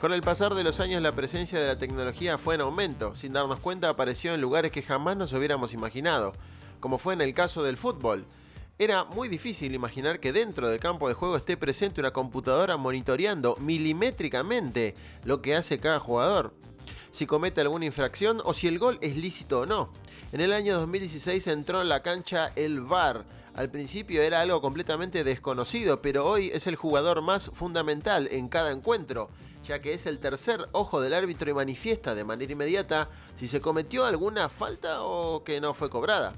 Con el pasar de los años la presencia de la tecnología fue en aumento, sin darnos cuenta apareció en lugares que jamás nos hubiéramos imaginado, como fue en el caso del fútbol. Era muy difícil imaginar que dentro del campo de juego esté presente una computadora monitoreando milimétricamente lo que hace cada jugador, si comete alguna infracción o si el gol es lícito o no. En el año 2016 entró en la cancha el VAR. Al principio era algo completamente desconocido, pero hoy es el jugador más fundamental en cada encuentro ya que es el tercer ojo del árbitro y manifiesta de manera inmediata si se cometió alguna falta o que no fue cobrada.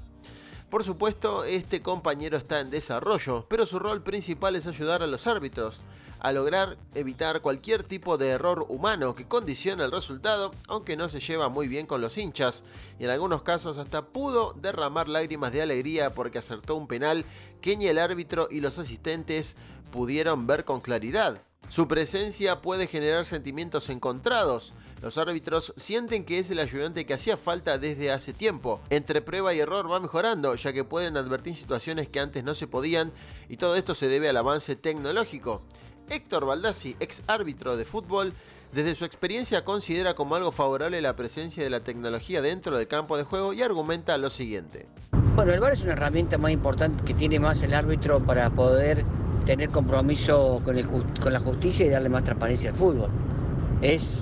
Por supuesto, este compañero está en desarrollo, pero su rol principal es ayudar a los árbitros a lograr evitar cualquier tipo de error humano que condicione el resultado, aunque no se lleva muy bien con los hinchas, y en algunos casos hasta pudo derramar lágrimas de alegría porque acertó un penal que ni el árbitro y los asistentes pudieron ver con claridad. Su presencia puede generar sentimientos encontrados. Los árbitros sienten que es el ayudante que hacía falta desde hace tiempo. Entre prueba y error va mejorando, ya que pueden advertir situaciones que antes no se podían, y todo esto se debe al avance tecnológico. Héctor Baldassi, ex árbitro de fútbol, desde su experiencia considera como algo favorable la presencia de la tecnología dentro del campo de juego y argumenta lo siguiente. Bueno, el VAR es una herramienta más importante que tiene más el árbitro para poder tener compromiso con, con la justicia y darle más transparencia al fútbol. Es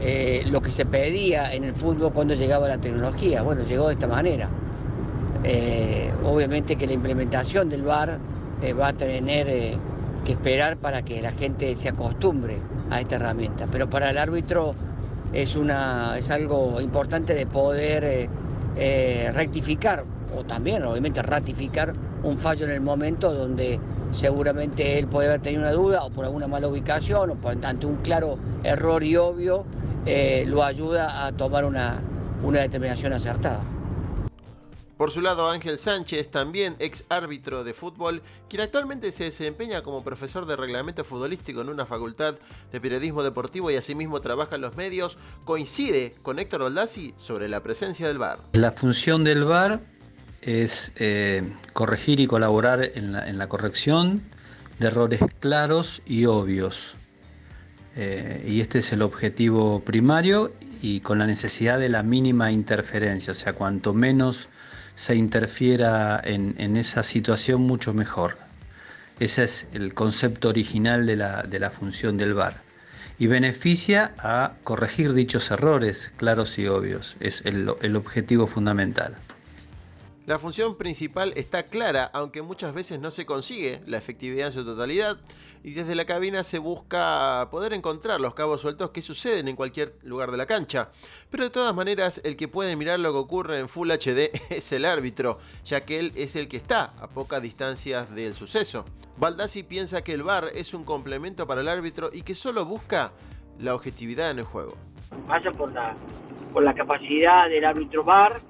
eh, lo que se pedía en el fútbol cuando llegaba la tecnología. Bueno, llegó de esta manera. Eh, obviamente que la implementación del VAR eh, va a tener que esperar para que la gente se acostumbre a esta herramienta. Pero para el árbitro es, una, es algo importante de poder rectificar o también obviamente ratificar un fallo en el momento donde seguramente él puede haber tenido una duda o por alguna mala ubicación o por, ante un claro error y obvio, eh, lo ayuda a tomar una, una determinación acertada. Por su lado, Ángel Sánchez, también ex árbitro de fútbol, quien actualmente se desempeña como profesor de reglamento futbolístico en una facultad de periodismo deportivo y asimismo trabaja en los medios, coincide con Héctor Oldasi sobre la presencia del VAR. La función del VAR es eh, corregir y colaborar en la, corrección de errores claros y obvios. Eh, y este es el objetivo primario y con la necesidad de la mínima interferencia, o sea, cuanto menos se interfiera en, esa situación, mucho mejor. Ese es el concepto original de la, función del VAR. Y beneficia a corregir dichos errores claros y obvios. Es el objetivo fundamental. La función principal está clara, aunque muchas veces no se consigue la efectividad en su totalidad, y desde la cabina se busca poder encontrar los cabos sueltos que suceden en cualquier lugar de la cancha. Pero de todas maneras, el que puede mirar lo que ocurre en Full HD es el árbitro, ya que él es el que está a pocas distancias del suceso. Baldassi piensa que el VAR es un complemento para el árbitro y que solo busca la objetividad en el juego. Pasa por la, por la capacidad del árbitro VAR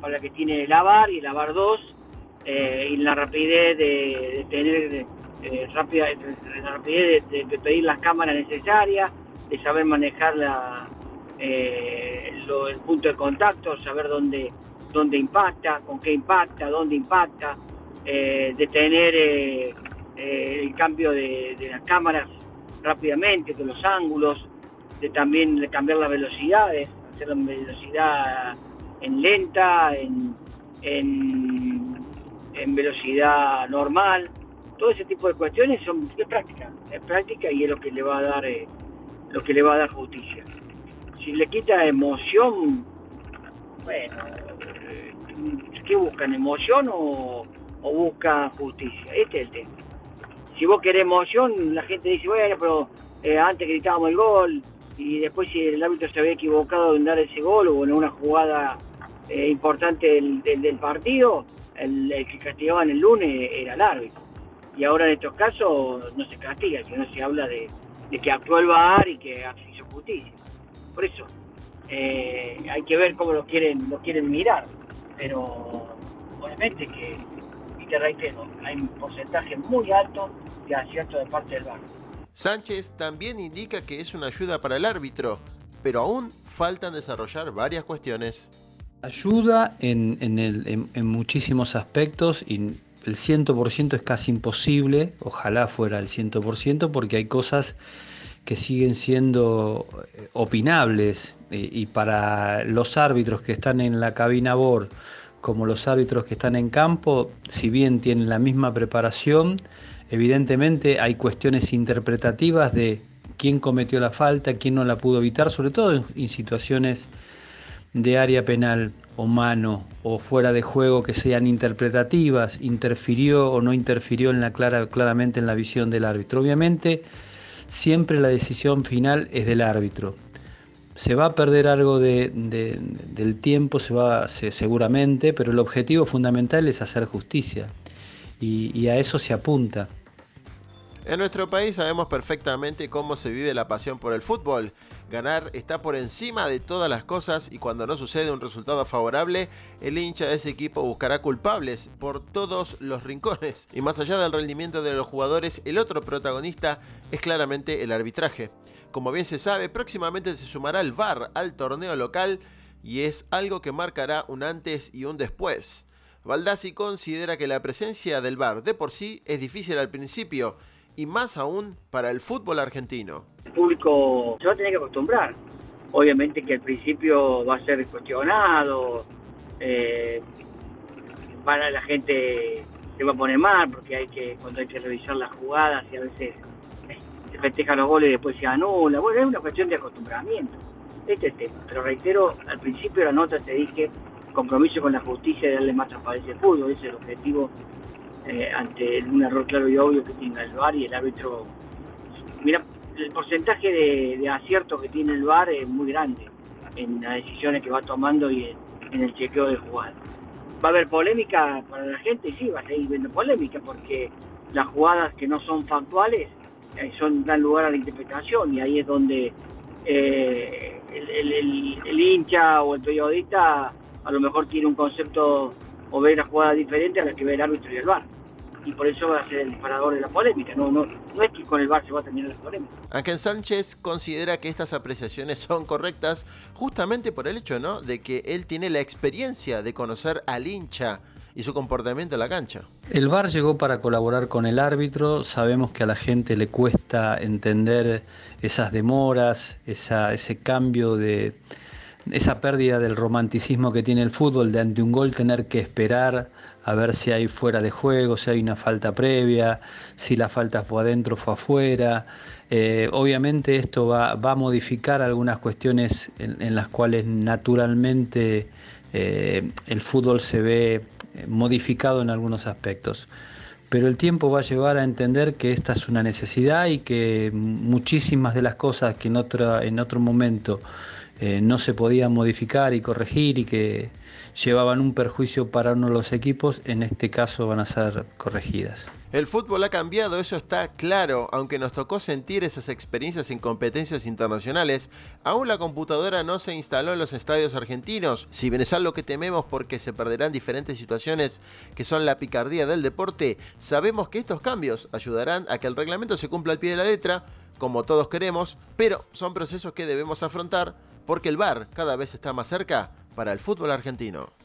con la que tiene el AVAR y el AVAR 2 eh, y la rapidez de, tener eh, rápida, la rapidez de, pedir las cámaras necesarias, de saber manejar la, eh, el punto de contacto, saber dónde, dónde impacta, con qué impacta, dónde impacta, de tener el cambio de, las cámaras rápidamente, de los ángulos, de también cambiar las velocidades, hacer la velocidad en lenta, en, en, velocidad normal. Todo ese tipo de cuestiones son es práctica, es práctica y es lo que le va a dar eh, lo que le va a dar justicia. Si le quita emoción, bueno, eh, ¿qué buscan? ¿Emoción o, o buscan justicia? Este es el tema. Si vos querés emoción, la gente dice, bueno, pero eh, antes gritábamos el gol y después si el árbitro se había equivocado en dar ese gol o en una jugada eh, importante del, partido, el, que castigaban el lunes era el árbitro. Y ahora en estos casos no se castiga, sino se habla de, que actuó el VAR y que hizo justicia. Por eso, eh, hay que ver cómo lo quieren, lo quieren mirar. pero obviamente que, y te reitero, hay un porcentaje muy alto de acierto de parte del VAR. Sánchez también indica que es una ayuda para el árbitro, pero aún faltan desarrollar varias cuestiones. Ayuda en, en, muchísimos aspectos y el 100% es casi imposible, ojalá fuera el 100% porque hay cosas que siguen siendo eh, opinables. Y, para los árbitros que están en la cabina BOR como los árbitros que están en campo, si bien tienen la misma preparación, evidentemente hay cuestiones interpretativas de quién cometió la falta, quién no la pudo evitar, sobre todo en, situaciones de área penal o mano o fuera de juego que sean interpretativas, interfirió o no interfirió en la clara, claramente en la visión del árbitro. Obviamente, siempre la decisión final es del árbitro. Se va a perder algo de, del tiempo, se va, seguramente, pero el objetivo fundamental es hacer justicia y, y a eso se apunta. En nuestro país sabemos perfectamente cómo se vive la pasión por el fútbol. Ganar está por encima de todas las cosas y cuando no sucede un resultado favorable, el hincha de ese equipo buscará culpables por todos los rincones. Y más allá del rendimiento de los jugadores, el otro protagonista es claramente el arbitraje. Como bien se sabe, próximamente se sumará el VAR al torneo local y es algo que marcará un antes y un después. Baldassi considera que la presencia del VAR de por sí es difícil al principio y más aún para el fútbol argentino. El público se va a tener que acostumbrar. Obviamente que al principio va a ser cuestionado, eh, para la gente se va a poner mal porque hay que cuando hay que revisar las jugadas y a veces eh, se festejan los goles y después se anula. Bueno, es una cuestión de acostumbramiento. Este es el tema. Pero reitero, al principio de la nota te dije compromiso con la justicia y darle más transparencia al fútbol. Ese es el objetivo eh, ante un error claro y obvio que tenga el VAR y el árbitro. Mira, el porcentaje de, acierto que tiene el VAR es muy grande en las decisiones que va tomando y en, el chequeo de jugadas. ¿Va a haber polémica para la gente? Sí, va a seguir viendo polémica porque las jugadas que no son factuales eh, son dan lugar a la interpretación y ahí es donde eh, el, hincha o el periodista a lo mejor tiene un concepto o ve la jugada diferente a la que ve el árbitro y el VAR y por eso va a ser el disparador de la polémica. No, no, no es que con el VAR se va a terminar la polémica. Ángel Sánchez considera que estas apreciaciones son correctas justamente por el hecho ¿no? de que él tiene la experiencia de conocer al hincha y su comportamiento en la cancha. El VAR llegó para colaborar con el árbitro, sabemos que a la gente le cuesta entender esas demoras, esa, ese cambio de esa pérdida del romanticismo que tiene el fútbol, de ante un gol tener que esperar a ver si hay fuera de juego, si hay una falta previa, si la falta fue adentro o fue afuera. Eh, obviamente esto va, a modificar algunas cuestiones en, las cuales naturalmente eh, el fútbol se ve eh, modificado en algunos aspectos. Pero el tiempo va a llevar a entender que esta es una necesidad y que muchísimas de las cosas que en, en otro momento eh, no se podían modificar y corregir y que llevaban un perjuicio para uno de los equipos, en este caso van a ser corregidas. El fútbol ha cambiado, eso está claro, aunque nos tocó sentir esas experiencias en competencias internacionales, aún la computadora no se instaló en los estadios argentinos, si bien es algo que tememos porque se perderán diferentes situaciones que son la picardía del deporte, sabemos que estos cambios ayudarán a que el reglamento se cumpla al pie de la letra, como todos queremos, pero son procesos que debemos afrontar porque el bar cada vez está más cerca para el fútbol argentino.